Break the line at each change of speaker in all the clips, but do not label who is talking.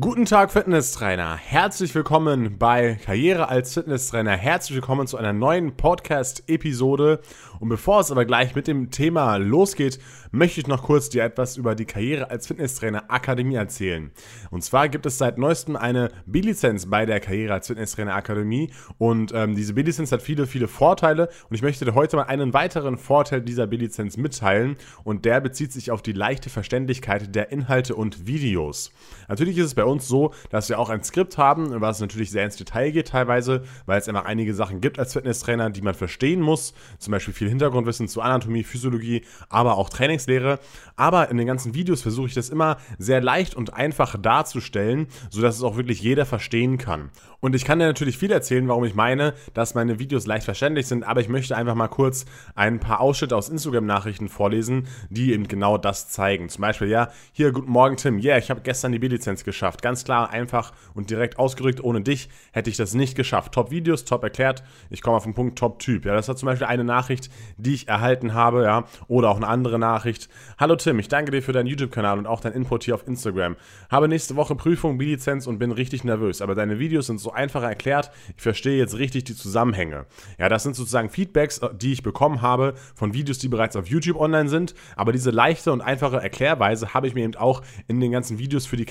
Guten Tag, Fitnesstrainer. Herzlich willkommen bei Karriere als Fitnesstrainer. Herzlich willkommen zu einer neuen Podcast-Episode. Und bevor es aber gleich mit dem Thema losgeht, möchte ich noch kurz dir etwas über die Karriere als Fitnesstrainer Akademie erzählen. Und zwar gibt es seit neuestem eine B-Lizenz bei der Karriere als Fitnesstrainer Akademie. Und ähm, diese B-Lizenz hat viele, viele Vorteile. Und ich möchte dir heute mal einen weiteren Vorteil dieser B-Lizenz mitteilen. Und der bezieht sich auf die leichte Verständlichkeit der Inhalte und Videos. Natürlich ist es bei bei uns so, dass wir auch ein Skript haben, was natürlich sehr ins Detail geht teilweise, weil es einfach einige Sachen gibt als Fitnesstrainer, die man verstehen muss. Zum Beispiel viel Hintergrundwissen zu Anatomie, Physiologie, aber auch Trainingslehre. Aber in den ganzen Videos versuche ich das immer sehr leicht und einfach darzustellen, sodass es auch wirklich jeder verstehen kann. Und ich kann dir natürlich viel erzählen, warum ich meine, dass meine Videos leicht verständlich sind, aber ich möchte einfach mal kurz ein paar Ausschnitte aus Instagram-Nachrichten vorlesen, die eben genau das zeigen. Zum Beispiel, ja, hier, guten Morgen Tim, yeah, ich habe gestern die B-Lizenz geschafft. Ganz klar, einfach und direkt ausgerückt. Ohne dich hätte ich das nicht geschafft. Top-Videos, top erklärt. Ich komme auf den Punkt Top-Typ. Ja, das war zum Beispiel eine Nachricht, die ich erhalten habe, ja, oder auch eine andere Nachricht. Hallo Tim, ich danke dir für deinen YouTube-Kanal und auch dein Input hier auf Instagram. Habe nächste Woche Prüfung B-Lizenz und bin richtig nervös, aber deine Videos sind so einfacher erklärt. Ich verstehe jetzt richtig die Zusammenhänge. Ja, das sind sozusagen Feedbacks, äh, die ich bekommen habe von Videos, die bereits auf YouTube online sind. Aber diese leichte und einfache Erklärweise habe ich mir eben auch in den ganzen Videos für die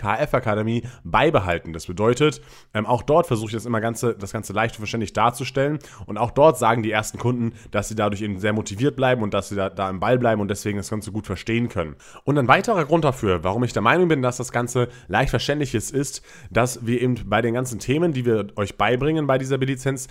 KF-Akademie beibehalten. Das bedeutet, ähm, auch dort versuche ich das immer ganze, das Ganze leicht und verständlich darzustellen. Und auch dort sagen die ersten Kunden, dass sie dadurch eben sehr motiviert bleiben und dass sie da, da im Ball bleiben und deswegen das Ganze gut verstehen können. Und ein weiterer Grund dafür, warum ich der Meinung bin, dass das Ganze leicht verständlich ist, ist, dass wir eben bei den ganzen Themen, die wir euch beibringen bei dieser B-Lizenz,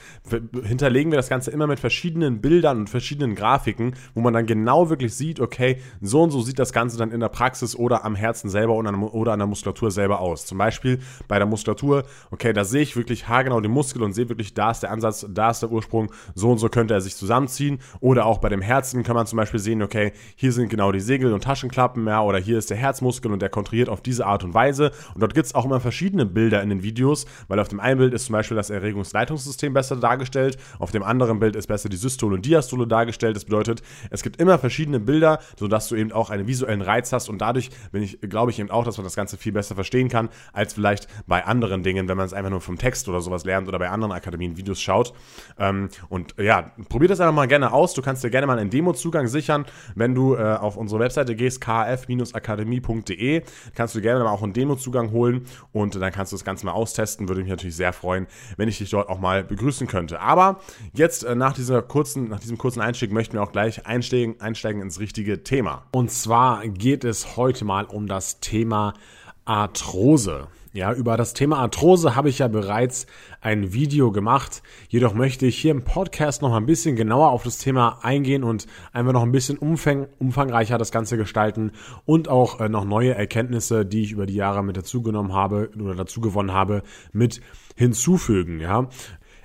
hinterlegen wir das Ganze immer mit verschiedenen Bildern und verschiedenen Grafiken, wo man dann genau wirklich sieht, okay, so und so sieht das Ganze dann in der Praxis oder am Herzen selber oder an der Muskulatur selber aus. Zum Beispiel bei der Muskulatur, okay, da sehe ich wirklich haargenau den Muskel und sehe wirklich, da ist der Ansatz, da ist der Ursprung, so und so könnte er sich zusammenziehen. Oder auch bei dem Herzen kann man zum Beispiel sehen, okay, hier sind genau die Segel und Taschenklappen, ja, oder hier ist der Herzmuskel und der kontrahiert auf diese Art und Weise. Und dort gibt es auch immer verschiedene Bilder in den Videos, weil auf dem einen Bild ist zum Beispiel Beispiel das Erregungsleitungssystem besser dargestellt. Auf dem anderen Bild ist besser die Systole und Diastole dargestellt. Das bedeutet, es gibt immer verschiedene Bilder, sodass du eben auch einen visuellen Reiz hast und dadurch bin ich, glaube ich eben auch, dass man das Ganze viel besser verstehen kann, als vielleicht bei anderen Dingen, wenn man es einfach nur vom Text oder sowas lernt oder bei anderen Akademien Videos schaut. Ähm, und ja, probier das einfach mal gerne aus. Du kannst dir gerne mal einen Demo-Zugang sichern, wenn du äh, auf unsere Webseite gehst, kf-akademie.de. Kannst du gerne mal auch einen Demo-Zugang holen und dann kannst du das Ganze mal austesten. Würde mich natürlich sehr freuen, wenn ich dich dort auch mal begrüßen könnte. Aber jetzt äh, nach, dieser kurzen, nach diesem kurzen Einstieg möchten wir auch gleich einsteigen, einsteigen ins richtige Thema. Und zwar geht es heute mal um das Thema Arthrose. Ja, über das Thema Arthrose habe ich ja bereits ein Video gemacht. Jedoch möchte ich hier im Podcast noch ein bisschen genauer auf das Thema eingehen und einfach noch ein bisschen umfang, umfangreicher das Ganze gestalten und auch äh, noch neue Erkenntnisse, die ich über die Jahre mit dazugenommen habe oder dazu gewonnen habe, mit hinzufügen. Ja,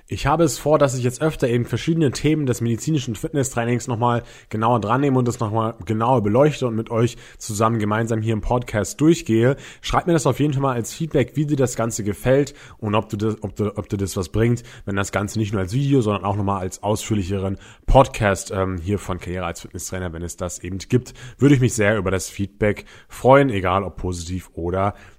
ich habe es vor, dass ich jetzt öfter eben verschiedene Themen des medizinischen Fitnesstrainings nochmal genauer dran nehme und das nochmal genauer beleuchte und mit euch zusammen gemeinsam hier im Podcast durchgehe. Schreibt mir das auf jeden Fall mal als Feedback, wie dir das Ganze gefällt und ob du das, ob du, ob dir das was bringt, wenn das Ganze nicht nur als Video, sondern auch nochmal als ausführlicheren Podcast ähm, hier von Karriere als Fitnesstrainer, wenn es das eben gibt, würde ich mich sehr über das Feedback freuen, egal ob positiv oder negativ.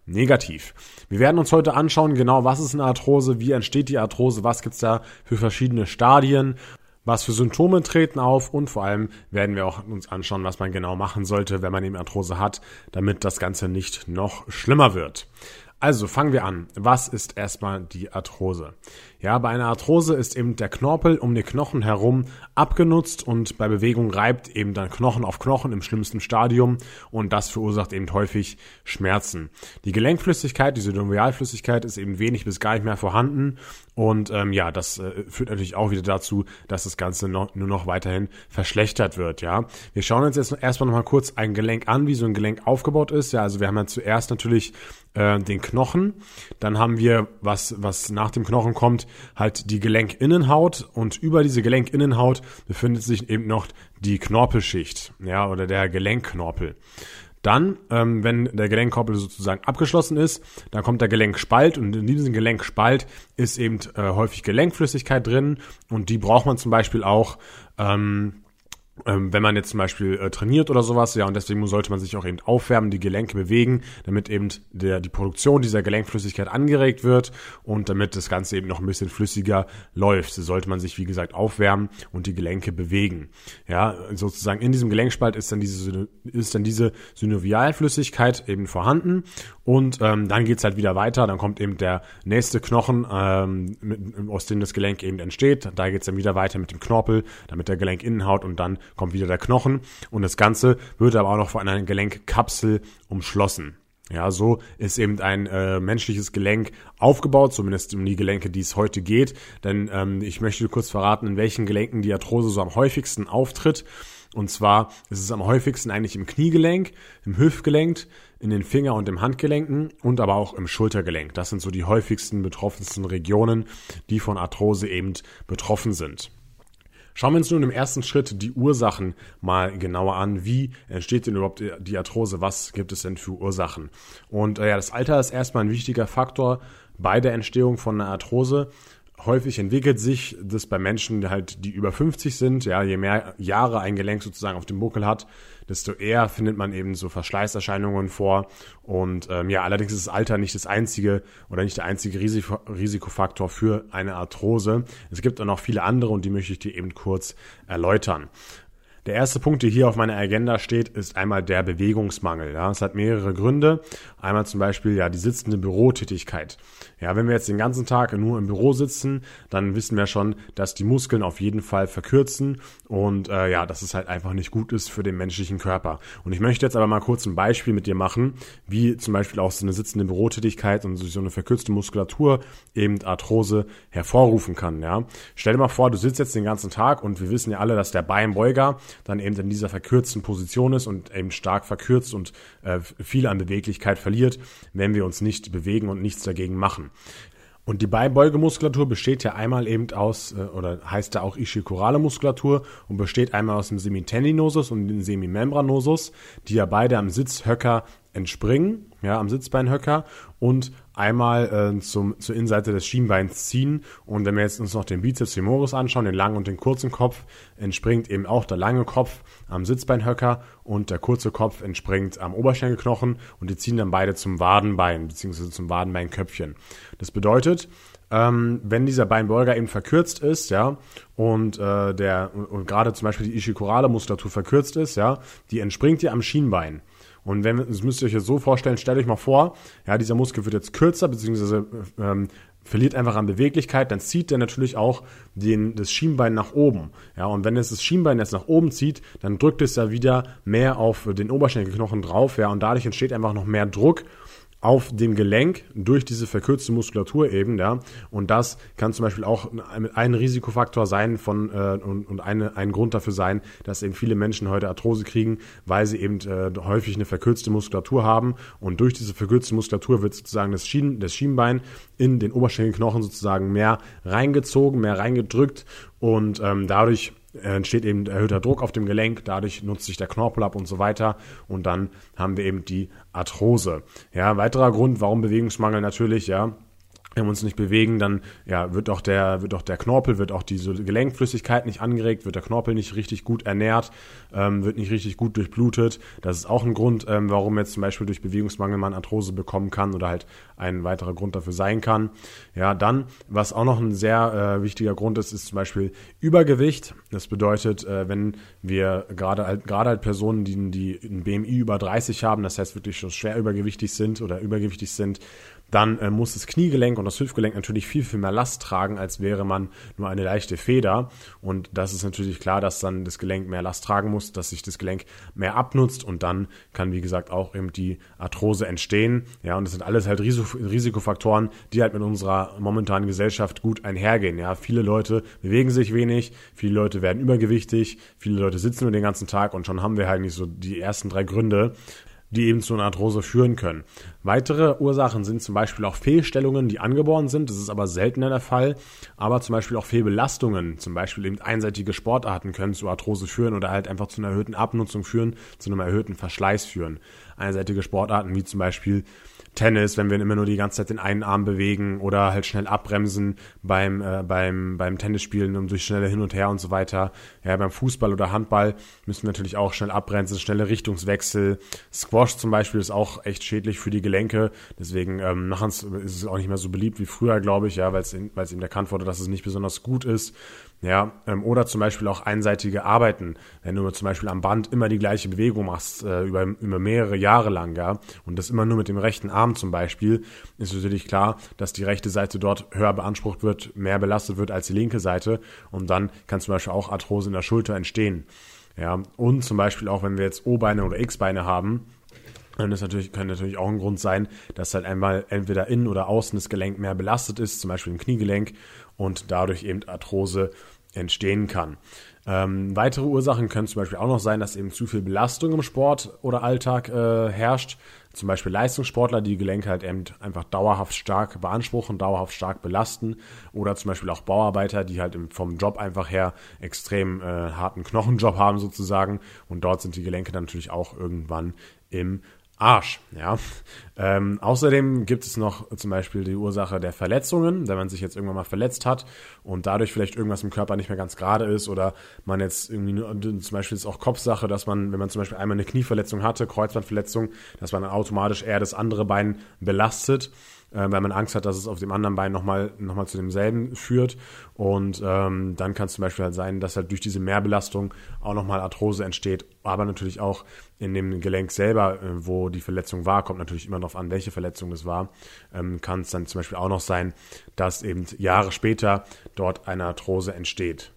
Wir werden uns heute anschauen, genau was ist eine Arthrose, wie entsteht die Arthrose, was gibt's da für verschiedene Stadien, was für Symptome treten auf und vor allem werden wir auch uns anschauen, was man genau machen sollte, wenn man eben Arthrose hat, damit das Ganze nicht noch schlimmer wird. Also fangen wir an. Was ist erstmal die Arthrose? Ja, bei einer Arthrose ist eben der Knorpel um den Knochen herum abgenutzt und bei Bewegung reibt eben dann Knochen auf Knochen im schlimmsten Stadium und das verursacht eben häufig Schmerzen. Die Gelenkflüssigkeit, die Synovialflüssigkeit ist eben wenig bis gar nicht mehr vorhanden und ähm, ja, das äh, führt natürlich auch wieder dazu, dass das Ganze noch, nur noch weiterhin verschlechtert wird. Ja, wir schauen uns jetzt erstmal noch mal kurz ein Gelenk an, wie so ein Gelenk aufgebaut ist. Ja, also wir haben ja zuerst natürlich äh, den Knochen, dann haben wir was was nach dem Knochen kommt halt die Gelenkinnenhaut. Und über diese Gelenkinnenhaut befindet sich eben noch die Knorpelschicht, ja, oder der Gelenkknorpel. Dann, ähm, wenn der Gelenkknorpel sozusagen abgeschlossen ist, dann kommt der Gelenkspalt. Und in diesem Gelenkspalt ist eben äh, häufig Gelenkflüssigkeit drin. Und die braucht man zum Beispiel auch ähm, ähm, wenn man jetzt zum Beispiel äh, trainiert oder sowas, ja, und deswegen sollte man sich auch eben aufwärmen, die Gelenke bewegen, damit eben der, die Produktion dieser Gelenkflüssigkeit angeregt wird und damit das Ganze eben noch ein bisschen flüssiger läuft. So sollte man sich, wie gesagt, aufwärmen und die Gelenke bewegen. Ja, sozusagen in diesem Gelenkspalt ist dann diese, ist dann diese Synovialflüssigkeit eben vorhanden und ähm, dann geht's halt wieder weiter, dann kommt eben der nächste Knochen, ähm, mit, aus dem das Gelenk eben entsteht. Da geht's dann wieder weiter mit dem Knorpel, damit der Gelenkinnenhaut und dann kommt wieder der Knochen und das Ganze wird aber auch noch von einer Gelenkkapsel umschlossen. Ja, so ist eben ein äh, menschliches Gelenk aufgebaut, zumindest um die Gelenke, die es heute geht. Denn ähm, ich möchte kurz verraten, in welchen Gelenken die Arthrose so am häufigsten auftritt. Und zwar ist es am häufigsten eigentlich im Kniegelenk, im Hüftgelenk, in den Finger- und im Handgelenken und aber auch im Schultergelenk. Das sind so die häufigsten betroffensten Regionen, die von Arthrose eben betroffen sind. Schauen wir uns nun im ersten Schritt die Ursachen mal genauer an. Wie entsteht denn überhaupt die Arthrose? Was gibt es denn für Ursachen? Und äh, ja, das Alter ist erstmal ein wichtiger Faktor bei der Entstehung von einer Arthrose häufig entwickelt sich das bei Menschen halt, die über 50 sind. Ja, je mehr Jahre ein Gelenk sozusagen auf dem Buckel hat, desto eher findet man eben so Verschleißerscheinungen vor. Und ähm, ja, allerdings ist das Alter nicht das einzige oder nicht der einzige Risiko Risikofaktor für eine Arthrose. Es gibt auch noch viele andere und die möchte ich dir eben kurz erläutern. Der erste Punkt, der hier auf meiner Agenda steht, ist einmal der Bewegungsmangel. Ja, es hat mehrere Gründe. Einmal zum Beispiel ja die sitzende Bürotätigkeit. Ja, wenn wir jetzt den ganzen Tag nur im Büro sitzen, dann wissen wir schon, dass die Muskeln auf jeden Fall verkürzen und äh, ja, dass es halt einfach nicht gut ist für den menschlichen Körper. Und ich möchte jetzt aber mal kurz ein Beispiel mit dir machen, wie zum Beispiel auch so eine sitzende Bürotätigkeit und so eine verkürzte Muskulatur eben Arthrose hervorrufen kann. Ja, stell dir mal vor, du sitzt jetzt den ganzen Tag und wir wissen ja alle, dass der Beinbeuger dann eben in dieser verkürzten Position ist und eben stark verkürzt und äh, viel an Beweglichkeit verliert, wenn wir uns nicht bewegen und nichts dagegen machen. Und die Beibeugemuskulatur besteht ja einmal eben aus, äh, oder heißt ja auch ischikorale Muskulatur und besteht einmal aus dem Semitendinosus und dem Semimembranosus, die ja beide am Sitzhöcker entspringen, ja, am Sitzbeinhöcker und einmal äh, zum, zur Innenseite des Schienbeins ziehen. Und wenn wir jetzt uns noch den Bizeps femoris anschauen, den langen und den kurzen Kopf, entspringt eben auch der lange Kopf am Sitzbeinhöcker und der kurze Kopf entspringt am Oberschenkelknochen und die ziehen dann beide zum Wadenbein bzw. zum Wadenbeinköpfchen. Das bedeutet, ähm, wenn dieser Beinbeuger eben verkürzt ist, ja, und äh, der und, und gerade zum Beispiel die ischikorale Muskulatur verkürzt ist, ja, die entspringt ja am Schienbein. Und wenn, das müsst ihr euch jetzt so vorstellen, stellt euch mal vor, ja, dieser Muskel wird jetzt kürzer, beziehungsweise ähm, verliert einfach an Beweglichkeit, dann zieht der natürlich auch den, das Schienbein nach oben. Ja, und wenn es das Schienbein jetzt nach oben zieht, dann drückt es ja wieder mehr auf den Oberschenkelknochen drauf, ja, und dadurch entsteht einfach noch mehr Druck auf dem Gelenk durch diese verkürzte Muskulatur eben, ja. Und das kann zum Beispiel auch ein Risikofaktor sein von äh, und, und eine, ein Grund dafür sein, dass eben viele Menschen heute Arthrose kriegen, weil sie eben äh, häufig eine verkürzte Muskulatur haben. Und durch diese verkürzte Muskulatur wird sozusagen das, Schien, das Schienbein in den Oberschenkelknochen sozusagen mehr reingezogen, mehr reingedrückt und ähm, dadurch entsteht eben erhöhter Druck auf dem Gelenk, dadurch nutzt sich der Knorpel ab und so weiter und dann haben wir eben die Arthrose. Ja, weiterer Grund, warum Bewegungsmangel natürlich, ja, wenn wir uns nicht bewegen, dann ja, wird auch der, wird auch der Knorpel, wird auch diese Gelenkflüssigkeit nicht angeregt, wird der Knorpel nicht richtig gut ernährt, ähm, wird nicht richtig gut durchblutet. Das ist auch ein Grund, ähm, warum jetzt zum Beispiel durch Bewegungsmangel man Arthrose bekommen kann oder halt ein weiterer Grund dafür sein kann. Ja, dann, was auch noch ein sehr äh, wichtiger Grund ist, ist zum Beispiel Übergewicht. Das bedeutet, äh, wenn wir gerade halt, gerade halt Personen, die, die ein BMI über 30 haben, das heißt wirklich schon schwer übergewichtig sind oder übergewichtig sind, dann äh, muss das Kniegelenk und das Hüftgelenk natürlich viel, viel mehr Last tragen, als wäre man nur eine leichte Feder. Und das ist natürlich klar, dass dann das Gelenk mehr Last tragen muss, dass sich das Gelenk mehr abnutzt und dann kann, wie gesagt, auch eben die Arthrose entstehen. Ja, und das sind alles halt Risikofaktoren, die halt mit unserer momentanen Gesellschaft gut einhergehen. Ja, viele Leute bewegen sich wenig, viele Leute werden übergewichtig, viele Leute sitzen nur den ganzen Tag und schon haben wir halt nicht so die ersten drei Gründe, die eben zu einer Arthrose führen können. Weitere Ursachen sind zum Beispiel auch Fehlstellungen, die angeboren sind. Das ist aber seltener der Fall. Aber zum Beispiel auch Fehlbelastungen, zum Beispiel eben einseitige Sportarten können zu Arthrose führen oder halt einfach zu einer erhöhten Abnutzung führen, zu einem erhöhten Verschleiß führen. Einseitige Sportarten wie zum Beispiel Tennis, wenn wir immer nur die ganze Zeit den einen Arm bewegen oder halt schnell abbremsen beim, äh, beim, beim Tennisspielen und durch schnelle Hin und Her und so weiter. Ja, beim Fußball oder Handball müssen wir natürlich auch schnell abbremsen, schnelle Richtungswechsel. Squash zum Beispiel ist auch echt schädlich für die Gelenke. Deswegen ähm, machen ist es auch nicht mehr so beliebt wie früher, glaube ich, ja, weil es eben erkannt wurde, dass es nicht besonders gut ist. Ja, ähm, oder zum Beispiel auch einseitige Arbeiten. Wenn du zum Beispiel am Band immer die gleiche Bewegung machst, äh, über, über mehrere Jahre lang, ja, und das immer nur mit dem rechten Arm zum Beispiel, ist natürlich klar, dass die rechte Seite dort höher beansprucht wird, mehr belastet wird als die linke Seite. Und dann kann zum Beispiel auch Arthrose in der Schulter entstehen. Ja, und zum Beispiel auch, wenn wir jetzt O-Beine oder X-Beine haben, dann ist natürlich, kann natürlich auch ein Grund sein, dass halt einmal entweder innen oder außen das Gelenk mehr belastet ist, zum Beispiel im Kniegelenk, und dadurch eben Arthrose entstehen kann. Ähm, weitere Ursachen können zum Beispiel auch noch sein, dass eben zu viel Belastung im Sport oder Alltag äh, herrscht. Zum Beispiel Leistungssportler, die Gelenke halt eben einfach dauerhaft stark beanspruchen, dauerhaft stark belasten. Oder zum Beispiel auch Bauarbeiter, die halt vom Job einfach her extrem äh, harten Knochenjob haben sozusagen. Und dort sind die Gelenke dann natürlich auch irgendwann im Arsch. Ja. Ähm, außerdem gibt es noch zum Beispiel die Ursache der Verletzungen, wenn man sich jetzt irgendwann mal verletzt hat und dadurch vielleicht irgendwas im Körper nicht mehr ganz gerade ist oder man jetzt irgendwie nur, zum Beispiel ist auch Kopfsache, dass man, wenn man zum Beispiel einmal eine Knieverletzung hatte, Kreuzbandverletzung, dass man dann automatisch eher das andere Bein belastet äh, weil man Angst hat, dass es auf dem anderen Bein nochmal noch mal zu demselben führt. Und ähm, dann kann es zum Beispiel halt sein, dass halt durch diese Mehrbelastung auch nochmal Arthrose entsteht, aber natürlich auch in dem Gelenk selber, äh, wo die Verletzung war, kommt natürlich immer darauf an, welche Verletzung das war, ähm, kann es dann zum Beispiel auch noch sein, dass eben Jahre später dort eine Arthrose entsteht.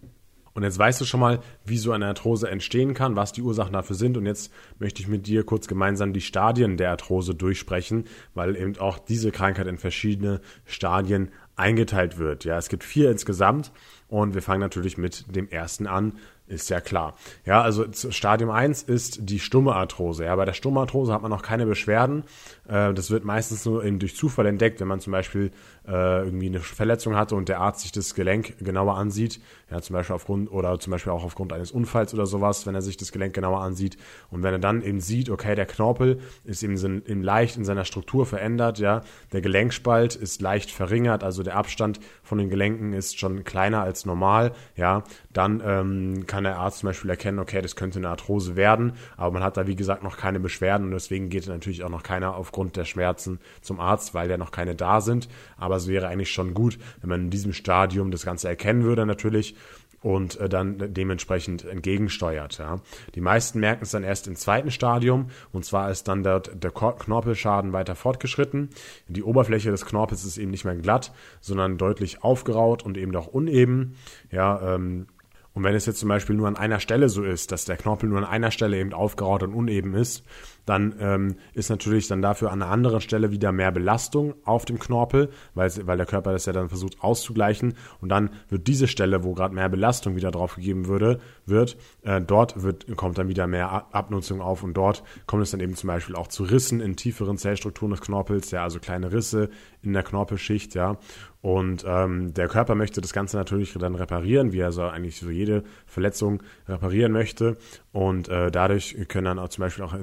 Und jetzt weißt du schon mal, wie so eine Arthrose entstehen kann, was die Ursachen dafür sind. Und jetzt möchte ich mit dir kurz gemeinsam die Stadien der Arthrose durchsprechen, weil eben auch diese Krankheit in verschiedene Stadien eingeteilt wird. Ja, es gibt vier insgesamt und wir fangen natürlich mit dem ersten an, ist ja klar. Ja, also Stadium 1 ist die stumme Arthrose. Ja, bei der stummen Arthrose hat man noch keine Beschwerden. Äh, das wird meistens nur eben durch Zufall entdeckt, wenn man zum Beispiel äh, irgendwie eine Verletzung hatte und der Arzt sich das Gelenk genauer ansieht. Ja, zum Beispiel aufgrund oder zum Beispiel auch aufgrund eines Unfalls oder sowas, wenn er sich das Gelenk genauer ansieht. Und wenn er dann eben sieht, okay, der Knorpel ist eben, in leicht in seiner Struktur verändert, ja, der Gelenkspalt ist leicht verringert, also der Abstand von den Gelenken ist schon kleiner als normal, ja, dann ähm, kann der Arzt zum Beispiel erkennen, okay, das könnte eine Arthrose werden, aber man hat da wie gesagt noch keine Beschwerden und deswegen geht natürlich auch noch keiner aufgrund der Schmerzen zum Arzt, weil ja noch keine da sind. Aber es wäre eigentlich schon gut, wenn man in diesem Stadium das Ganze erkennen würde natürlich und äh, dann dementsprechend entgegensteuert. Ja. Die meisten merken es dann erst im zweiten Stadium und zwar ist dann dort der Knorpelschaden weiter fortgeschritten. Die Oberfläche des Knorpels ist eben nicht mehr glatt, sondern deutlich aufgeraut und eben auch uneben. Ja, ähm, und wenn es jetzt zum Beispiel nur an einer Stelle so ist, dass der Knorpel nur an einer Stelle eben aufgeraut und uneben ist, dann ähm, ist natürlich dann dafür an einer anderen Stelle wieder mehr Belastung auf dem Knorpel, weil, weil der Körper das ja dann versucht auszugleichen. Und dann wird diese Stelle, wo gerade mehr Belastung wieder drauf gegeben würde, wird, äh, dort wird, kommt dann wieder mehr Abnutzung auf und dort kommt es dann eben zum Beispiel auch zu Rissen in tieferen Zellstrukturen des Knorpels, ja, also kleine Risse in der Knorpelschicht, ja. Und ähm, der Körper möchte das Ganze natürlich dann reparieren, wie er so eigentlich so jede Verletzung reparieren möchte. Und äh, dadurch können dann auch zum Beispiel auch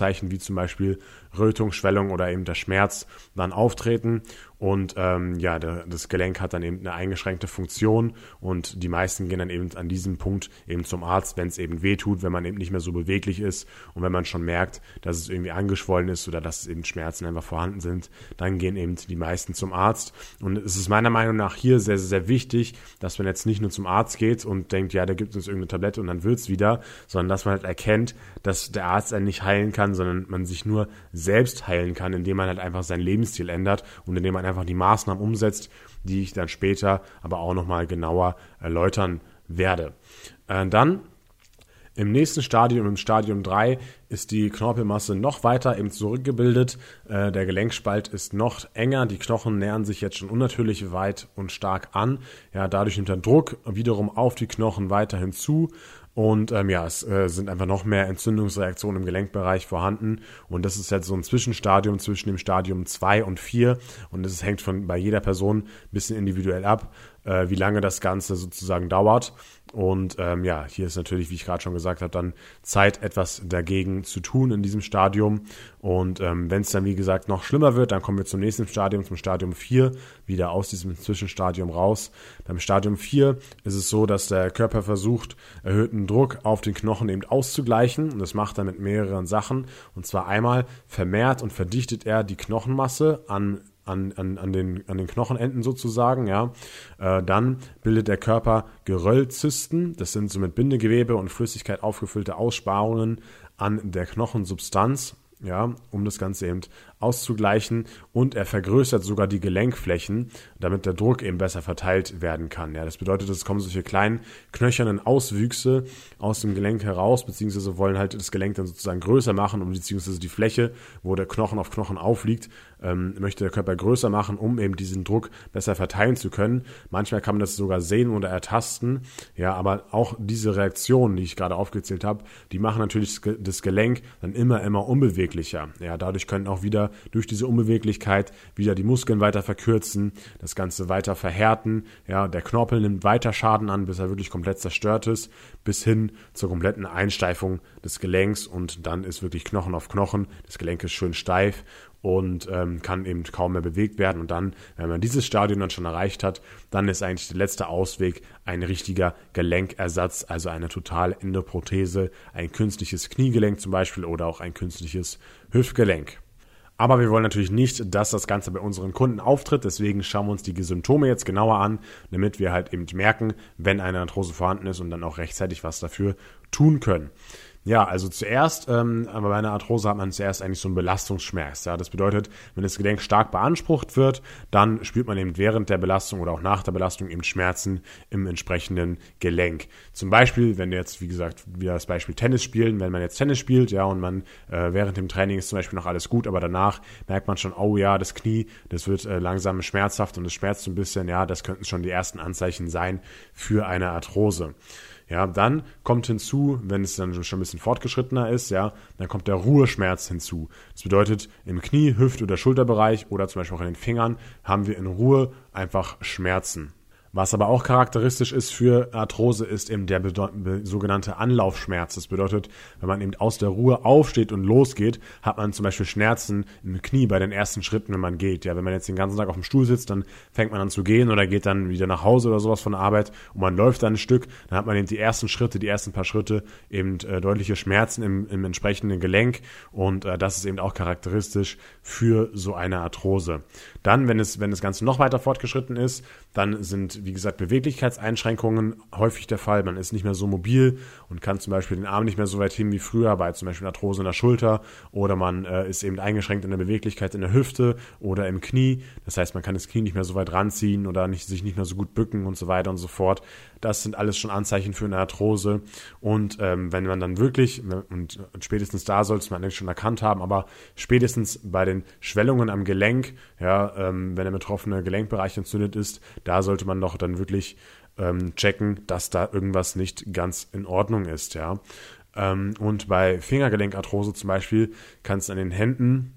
Entzündungszeichen wie zum Beispiel Rötung, Schwellung oder eben der Schmerz dann auftreten. Und ähm, ja, der, das Gelenk hat dann eben eine eingeschränkte Funktion und die meisten gehen dann eben an diesem Punkt eben zum Arzt, wenn es eben weh tut, wenn man eben nicht mehr so beweglich ist und wenn man schon merkt, dass es irgendwie angeschwollen ist oder dass eben Schmerzen einfach vorhanden sind, dann gehen eben die meisten zum Arzt. Und es ist meiner Meinung nach hier sehr, sehr, sehr wichtig, dass man jetzt nicht nur zum Arzt geht und denkt, ja, da gibt uns irgendeine Tablette und dann wird's wieder, sondern dass man halt erkennt, dass der Arzt einen nicht heilen kann, sondern man sich nur selbst heilen kann, indem man halt einfach seinen Lebensstil ändert und indem man einfach die Maßnahmen umsetzt, die ich dann später aber auch nochmal genauer erläutern werde. Äh, dann im nächsten Stadium, im Stadium 3, ist die Knorpelmasse noch weiter eben zurückgebildet. Äh, der Gelenkspalt ist noch enger. Die Knochen nähern sich jetzt schon unnatürlich weit und stark an. Ja, dadurch nimmt der Druck wiederum auf die Knochen weiterhin zu. Und ähm, ja, es äh, sind einfach noch mehr Entzündungsreaktionen im Gelenkbereich vorhanden. Und das ist jetzt so ein Zwischenstadium zwischen dem Stadium 2 und 4. Und das hängt von bei jeder Person ein bisschen individuell ab, äh, wie lange das Ganze sozusagen dauert. Und ähm, ja, hier ist natürlich, wie ich gerade schon gesagt habe, dann Zeit, etwas dagegen zu tun in diesem Stadium. Und ähm, wenn es dann, wie gesagt, noch schlimmer wird, dann kommen wir zum nächsten Stadium, zum Stadium 4, wieder aus diesem Zwischenstadium raus. Beim Stadium 4 ist es so, dass der Körper versucht, erhöhten Druck auf den Knochen eben auszugleichen. Und das macht er mit mehreren Sachen. Und zwar einmal vermehrt und verdichtet er die Knochenmasse an an, an, an, den, an den Knochenenden sozusagen, ja. Äh, dann bildet der Körper Geröllzysten, das sind so mit Bindegewebe und Flüssigkeit aufgefüllte Aussparungen an der Knochensubstanz, ja, um das Ganze eben auszugleichen und er vergrößert sogar die Gelenkflächen, damit der Druck eben besser verteilt werden kann. Ja, das bedeutet, es kommen solche kleinen knöchernen Auswüchse aus dem Gelenk heraus, beziehungsweise wollen halt das Gelenk dann sozusagen größer machen, um beziehungsweise die Fläche, wo der Knochen auf Knochen aufliegt, ähm, möchte der Körper größer machen, um eben diesen Druck besser verteilen zu können. Manchmal kann man das sogar sehen oder ertasten. Ja, aber auch diese Reaktionen, die ich gerade aufgezählt habe, die machen natürlich das Gelenk dann immer, immer unbeweglicher. Ja, dadurch können auch wieder durch diese Unbeweglichkeit wieder die Muskeln weiter verkürzen, das Ganze weiter verhärten. Ja, der Knorpel nimmt weiter Schaden an, bis er wirklich komplett zerstört ist, bis hin zur kompletten Einsteifung des Gelenks und dann ist wirklich Knochen auf Knochen. Das Gelenk ist schön steif und ähm, kann eben kaum mehr bewegt werden. Und dann, wenn man dieses Stadium dann schon erreicht hat, dann ist eigentlich der letzte Ausweg ein richtiger Gelenkersatz, also eine totale Endoprothese, ein künstliches Kniegelenk zum Beispiel oder auch ein künstliches Hüftgelenk. Aber wir wollen natürlich nicht, dass das Ganze bei unseren Kunden auftritt. Deswegen schauen wir uns die Symptome jetzt genauer an, damit wir halt eben merken, wenn eine Arthrose vorhanden ist und dann auch rechtzeitig was dafür tun können. Ja, also zuerst, ähm, aber bei einer Arthrose hat man zuerst eigentlich so einen Belastungsschmerz. Ja, das bedeutet, wenn das Gelenk stark beansprucht wird, dann spürt man eben während der Belastung oder auch nach der Belastung eben Schmerzen im entsprechenden Gelenk. Zum Beispiel, wenn jetzt, wie gesagt, wieder das Beispiel Tennis spielen, wenn man jetzt Tennis spielt, ja, und man äh, während dem Training ist zum Beispiel noch alles gut, aber danach merkt man schon, oh ja, das Knie, das wird äh, langsam schmerzhaft und es schmerzt so ein bisschen, ja, das könnten schon die ersten Anzeichen sein für eine Arthrose. Ja, dann kommt hinzu, wenn es dann schon ein bisschen fortgeschrittener ist, ja, dann kommt der Ruheschmerz hinzu. Das bedeutet, im Knie, Hüft- oder Schulterbereich oder zum Beispiel auch in den Fingern haben wir in Ruhe einfach Schmerzen. Was aber auch charakteristisch ist für Arthrose, ist eben der sogenannte Anlaufschmerz. Das bedeutet, wenn man eben aus der Ruhe aufsteht und losgeht, hat man zum Beispiel Schmerzen im Knie bei den ersten Schritten, wenn man geht. Ja, wenn man jetzt den ganzen Tag auf dem Stuhl sitzt, dann fängt man an zu gehen oder geht dann wieder nach Hause oder sowas von der Arbeit und man läuft dann ein Stück, dann hat man eben die ersten Schritte, die ersten paar Schritte eben äh, deutliche Schmerzen im, im entsprechenden Gelenk und äh, das ist eben auch charakteristisch für so eine Arthrose. Dann, wenn es, wenn das Ganze noch weiter fortgeschritten ist, dann sind, wie gesagt, Beweglichkeitseinschränkungen häufig der Fall. Man ist nicht mehr so mobil und kann zum Beispiel den Arm nicht mehr so weit heben wie früher, bei zum Beispiel Arthrose in der Schulter oder man äh, ist eben eingeschränkt in der Beweglichkeit in der Hüfte oder im Knie. Das heißt, man kann das Knie nicht mehr so weit ranziehen oder nicht, sich nicht mehr so gut bücken und so weiter und so fort. Das sind alles schon Anzeichen für eine Arthrose. Und ähm, wenn man dann wirklich, und spätestens da sollte man eigentlich schon erkannt haben, aber spätestens bei den Schwellungen am Gelenk, ja, ähm, wenn der betroffene Gelenkbereich entzündet ist, da sollte man doch dann wirklich ähm, checken, dass da irgendwas nicht ganz in Ordnung ist, ja. Ähm, und bei Fingergelenkarthrose zum Beispiel kann es an den Händen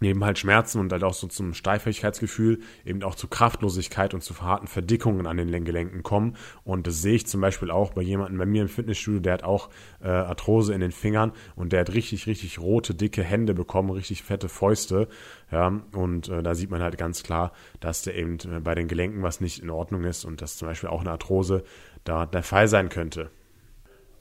neben halt Schmerzen und halt auch so zum Steifigkeitsgefühl eben auch zu Kraftlosigkeit und zu harten Verdickungen an den Gelenken kommen. Und das sehe ich zum Beispiel auch bei jemandem bei mir im Fitnessstudio, der hat auch äh, Arthrose in den Fingern und der hat richtig, richtig rote, dicke Hände bekommen, richtig fette Fäuste. Ja, und äh, da sieht man halt ganz klar, dass der eben äh, bei den Gelenken was nicht in Ordnung ist und dass zum Beispiel auch eine Arthrose da der Fall sein könnte.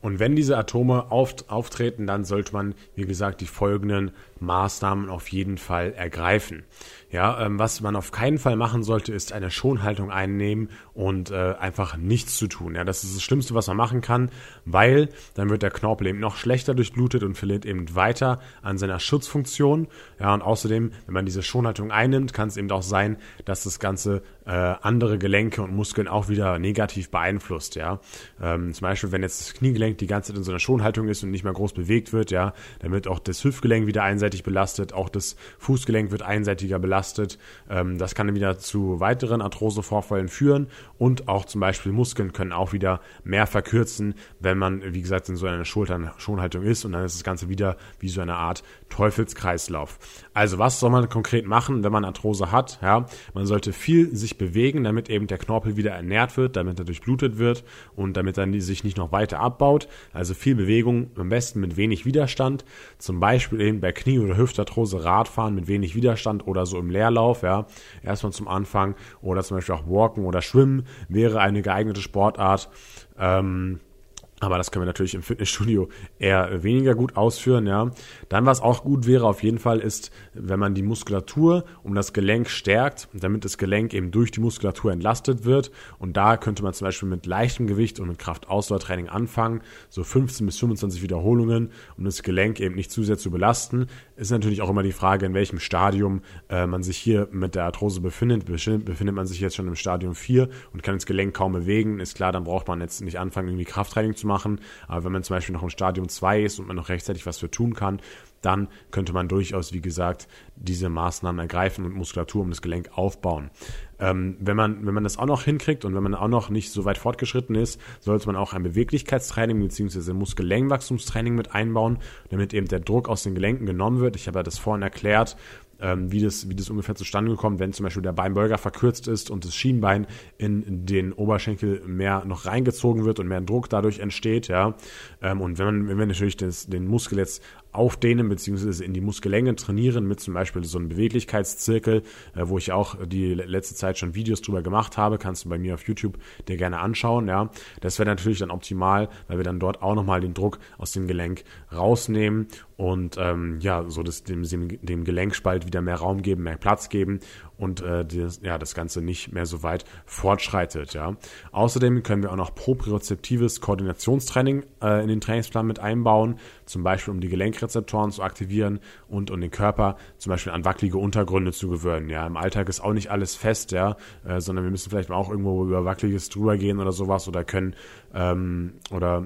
Und wenn diese Atome auftreten, dann sollte man, wie gesagt, die folgenden Maßnahmen auf jeden Fall ergreifen. Ja, ähm, was man auf keinen Fall machen sollte, ist eine Schonhaltung einnehmen und äh, einfach nichts zu tun. Ja, das ist das Schlimmste, was man machen kann, weil dann wird der Knorpel eben noch schlechter durchblutet und verliert eben weiter an seiner Schutzfunktion. Ja, und außerdem, wenn man diese Schonhaltung einnimmt, kann es eben auch sein, dass das Ganze äh, andere Gelenke und Muskeln auch wieder negativ beeinflusst. Ja, ähm, zum Beispiel, wenn jetzt das Kniegelenk die ganze Zeit in so einer Schonhaltung ist und nicht mehr groß bewegt wird, ja, dann wird auch das Hüftgelenk wieder einseitig belastet, auch das Fußgelenk wird einseitiger belastet. Ähm, das kann wieder zu weiteren Arthrosevorfällen führen. Und auch zum Beispiel Muskeln können auch wieder mehr verkürzen, wenn man, wie gesagt, in so einer Schulternschonhaltung ist. Und dann ist das Ganze wieder wie so eine Art Teufelskreislauf. Also was soll man konkret machen, wenn man Arthrose hat? Ja, man sollte viel sich bewegen, damit eben der Knorpel wieder ernährt wird, damit er durchblutet wird und damit dann die sich nicht noch weiter abbaut. Also viel Bewegung, am besten mit wenig Widerstand. Zum Beispiel eben bei Knie- oder Hüftarthrose Radfahren mit wenig Widerstand oder so im Leerlauf, ja. Erstmal zum Anfang. Oder zum Beispiel auch Walken oder Schwimmen wäre eine geeignete Sportart. Ähm, aber das können wir natürlich im Fitnessstudio eher weniger gut ausführen, ja. Dann, was auch gut wäre auf jeden Fall, ist, wenn man die Muskulatur um das Gelenk stärkt, damit das Gelenk eben durch die Muskulatur entlastet wird. Und da könnte man zum Beispiel mit leichtem Gewicht und mit Kraftausdauertraining anfangen, so 15 bis 25 Wiederholungen, um das Gelenk eben nicht zu sehr zu belasten. Ist natürlich auch immer die Frage, in welchem Stadium äh, man sich hier mit der Arthrose befindet. Befindet man sich jetzt schon im Stadium 4 und kann das Gelenk kaum bewegen, ist klar, dann braucht man jetzt nicht anfangen, irgendwie Krafttraining zu machen. Aber wenn man zum Beispiel noch im Stadium 2 ist und man noch rechtzeitig was für tun kann, dann könnte man durchaus, wie gesagt, diese Maßnahmen ergreifen und Muskulatur um das Gelenk aufbauen. Ähm, wenn, man, wenn man das auch noch hinkriegt und wenn man auch noch nicht so weit fortgeschritten ist, sollte man auch ein Beweglichkeitstraining bzw. Muskellenkwachstumstraining mit einbauen, damit eben der Druck aus den Gelenken genommen wird. Ich habe ja das vorhin erklärt, ähm, wie, das, wie das ungefähr zustande gekommen, wenn zum Beispiel der Beinbeuger verkürzt ist und das Schienbein in den Oberschenkel mehr noch reingezogen wird und mehr Druck dadurch entsteht, ja. Ähm, und wenn man, wenn wir natürlich das, den Muskel jetzt aufdehnen beziehungsweise in die Muskellänge trainieren mit zum Beispiel so einem Beweglichkeitszirkel, äh, wo ich auch die letzte Zeit schon Videos drüber gemacht habe, kannst du bei mir auf YouTube dir gerne anschauen, ja. Das wäre natürlich dann optimal, weil wir dann dort auch nochmal den Druck aus dem Gelenk rausnehmen und ähm, ja, so das, dem, dem Gelenkspalt wieder mehr Raum geben, mehr Platz geben und äh, das, ja, das Ganze nicht mehr so weit fortschreitet. Ja. Außerdem können wir auch noch propriozeptives Koordinationstraining äh, in den Trainingsplan mit einbauen, zum Beispiel um die Gelenkrezeptoren zu aktivieren und um den Körper zum Beispiel an wackelige Untergründe zu gewöhnen. Ja, im Alltag ist auch nicht alles fest, ja, äh, sondern wir müssen vielleicht auch irgendwo über wackeliges drüber gehen oder sowas oder können ähm, oder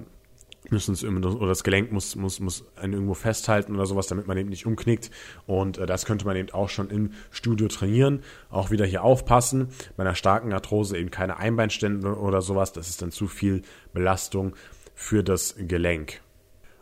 müssen es oder das Gelenk muss, muss, muss einen irgendwo festhalten oder sowas, damit man eben nicht umknickt. Und äh, das könnte man eben auch schon im Studio trainieren. Auch wieder hier aufpassen. Bei einer starken Arthrose eben keine Einbeinstände oder sowas. Das ist dann zu viel Belastung für das Gelenk.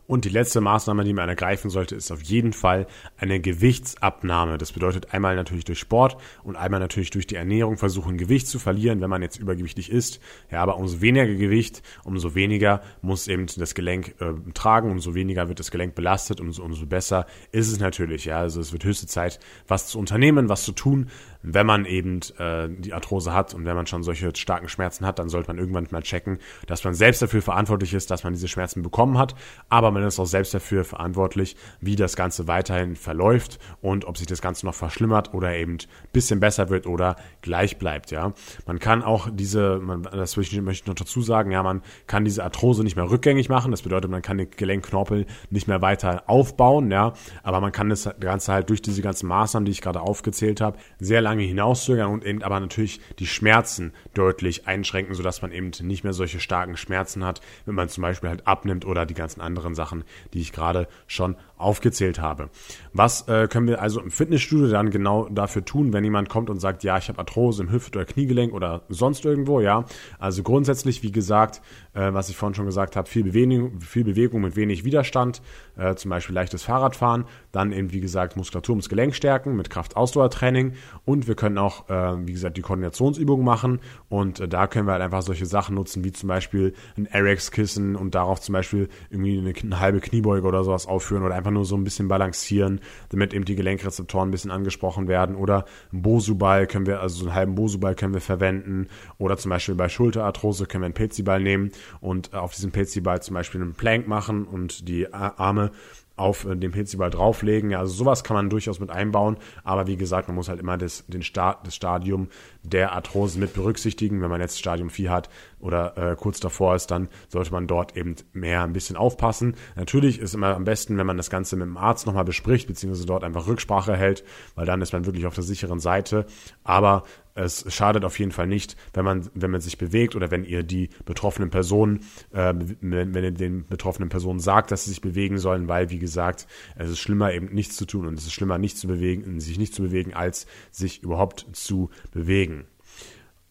Und die letzte Maßnahme, die man ergreifen sollte, ist auf jeden Fall eine Gewichtsabnahme. Das bedeutet einmal natürlich durch Sport und einmal natürlich durch die Ernährung versuchen, Gewicht zu verlieren, wenn man jetzt übergewichtig ist. Ja, aber umso weniger Gewicht, umso weniger muss eben das Gelenk äh, tragen, umso weniger wird das Gelenk belastet, umso, umso besser ist es natürlich. Ja, also es wird höchste Zeit, was zu unternehmen, was zu tun, wenn man eben äh, die Arthrose hat und wenn man schon solche starken Schmerzen hat, dann sollte man irgendwann mal checken, dass man selbst dafür verantwortlich ist, dass man diese Schmerzen bekommen hat. Aber man ist auch selbst dafür verantwortlich, wie das Ganze weiterhin verläuft und ob sich das Ganze noch verschlimmert oder eben bisschen besser wird oder gleich bleibt. Ja, man kann auch diese, man, das möchte ich noch dazu sagen, ja, man kann diese Arthrose nicht mehr rückgängig machen. Das bedeutet, man kann den Gelenkknorpel nicht mehr weiter aufbauen. Ja, aber man kann das Ganze halt durch diese ganzen Maßnahmen, die ich gerade aufgezählt habe, sehr lange hinauszögern und eben aber natürlich die Schmerzen deutlich einschränken, sodass man eben nicht mehr solche starken Schmerzen hat, wenn man zum Beispiel halt abnimmt oder die ganzen anderen Sachen, die ich gerade schon aufgezählt habe. Was äh, können wir also im Fitnessstudio dann genau dafür tun, wenn jemand kommt und sagt, ja, ich habe Arthrose im Hüft- oder Kniegelenk oder sonst irgendwo, ja? Also grundsätzlich, wie gesagt, äh, was ich vorhin schon gesagt habe, viel Bewegung, viel Bewegung mit wenig Widerstand, äh, zum Beispiel leichtes Fahrradfahren, dann eben, wie gesagt, Muskulatur ums Gelenk stärken mit Kraft-Ausdauertraining und wir können auch, äh, wie gesagt, die Koordinationsübungen machen. Und äh, da können wir halt einfach solche Sachen nutzen, wie zum Beispiel ein Erex-Kissen und darauf zum Beispiel irgendwie eine, eine halbe Kniebeuge oder sowas aufführen oder einfach nur so ein bisschen balancieren, damit eben die Gelenkrezeptoren ein bisschen angesprochen werden. Oder ein Bosu-Ball können wir, also so einen halben Bosu-Ball können wir verwenden. Oder zum Beispiel bei Schulterarthrose können wir einen Pezi-Ball nehmen und auf diesem Pezi-Ball zum Beispiel einen Plank machen und die Arme auf äh, den PC-Ball drauflegen. Also sowas kann man durchaus mit einbauen, aber wie gesagt, man muss halt immer das, den Start, das Stadium der Arthrose mit berücksichtigen. Wenn man jetzt Stadium 4 hat oder äh, kurz davor ist, dann sollte man dort eben mehr ein bisschen aufpassen. Natürlich ist immer am besten, wenn man das Ganze mit dem Arzt nochmal bespricht, beziehungsweise dort einfach Rücksprache hält, weil dann ist man wirklich auf der sicheren Seite. Aber es schadet auf jeden Fall nicht, wenn man, wenn man sich bewegt oder wenn ihr die betroffenen Personen, äh, wenn, wenn ihr den betroffenen Personen sagt, dass sie sich bewegen sollen, weil, wie gesagt, es ist schlimmer, eben nichts zu tun und es ist schlimmer, nicht zu bewegen, sich nicht zu bewegen, als sich überhaupt zu bewegen.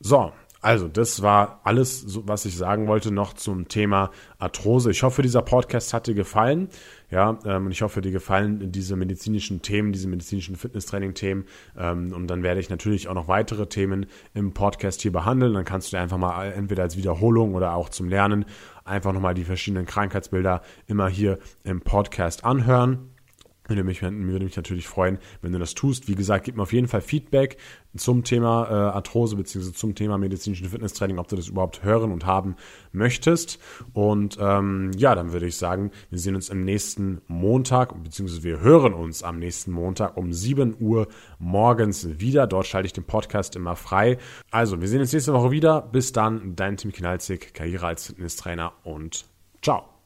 So, Also, das war alles, was ich sagen wollte noch zum Thema Arthrose. Ich hoffe, dieser Podcast hat dir gefallen. Ja, ähm, und ich hoffe, dir gefallen diese medizinischen Themen, diese medizinischen Fitnesstraining-Themen. Ähm, und dann werde ich natürlich auch noch weitere Themen im Podcast hier behandeln. Dann kannst du dir einfach mal entweder als Wiederholung oder auch zum Lernen einfach nochmal die verschiedenen Krankheitsbilder immer hier im Podcast anhören. Würde mich, würde mich natürlich freuen, wenn du das tust. Wie gesagt, gib mir auf jeden Fall Feedback zum Thema äh, Arthrose bzw. zum Thema medizinische Fitnesstraining, ob du das überhaupt hören und haben möchtest. Und ähm, ja, dann würde ich sagen, wir sehen uns am nächsten Montag, beziehungsweise wir hören uns am nächsten Montag um 7 Uhr morgens wieder. Dort schalte ich den Podcast immer frei. Also, wir sehen uns nächste Woche wieder. Bis dann, dein Tim Knalzig, Karriere als Fitnesstrainer und ciao.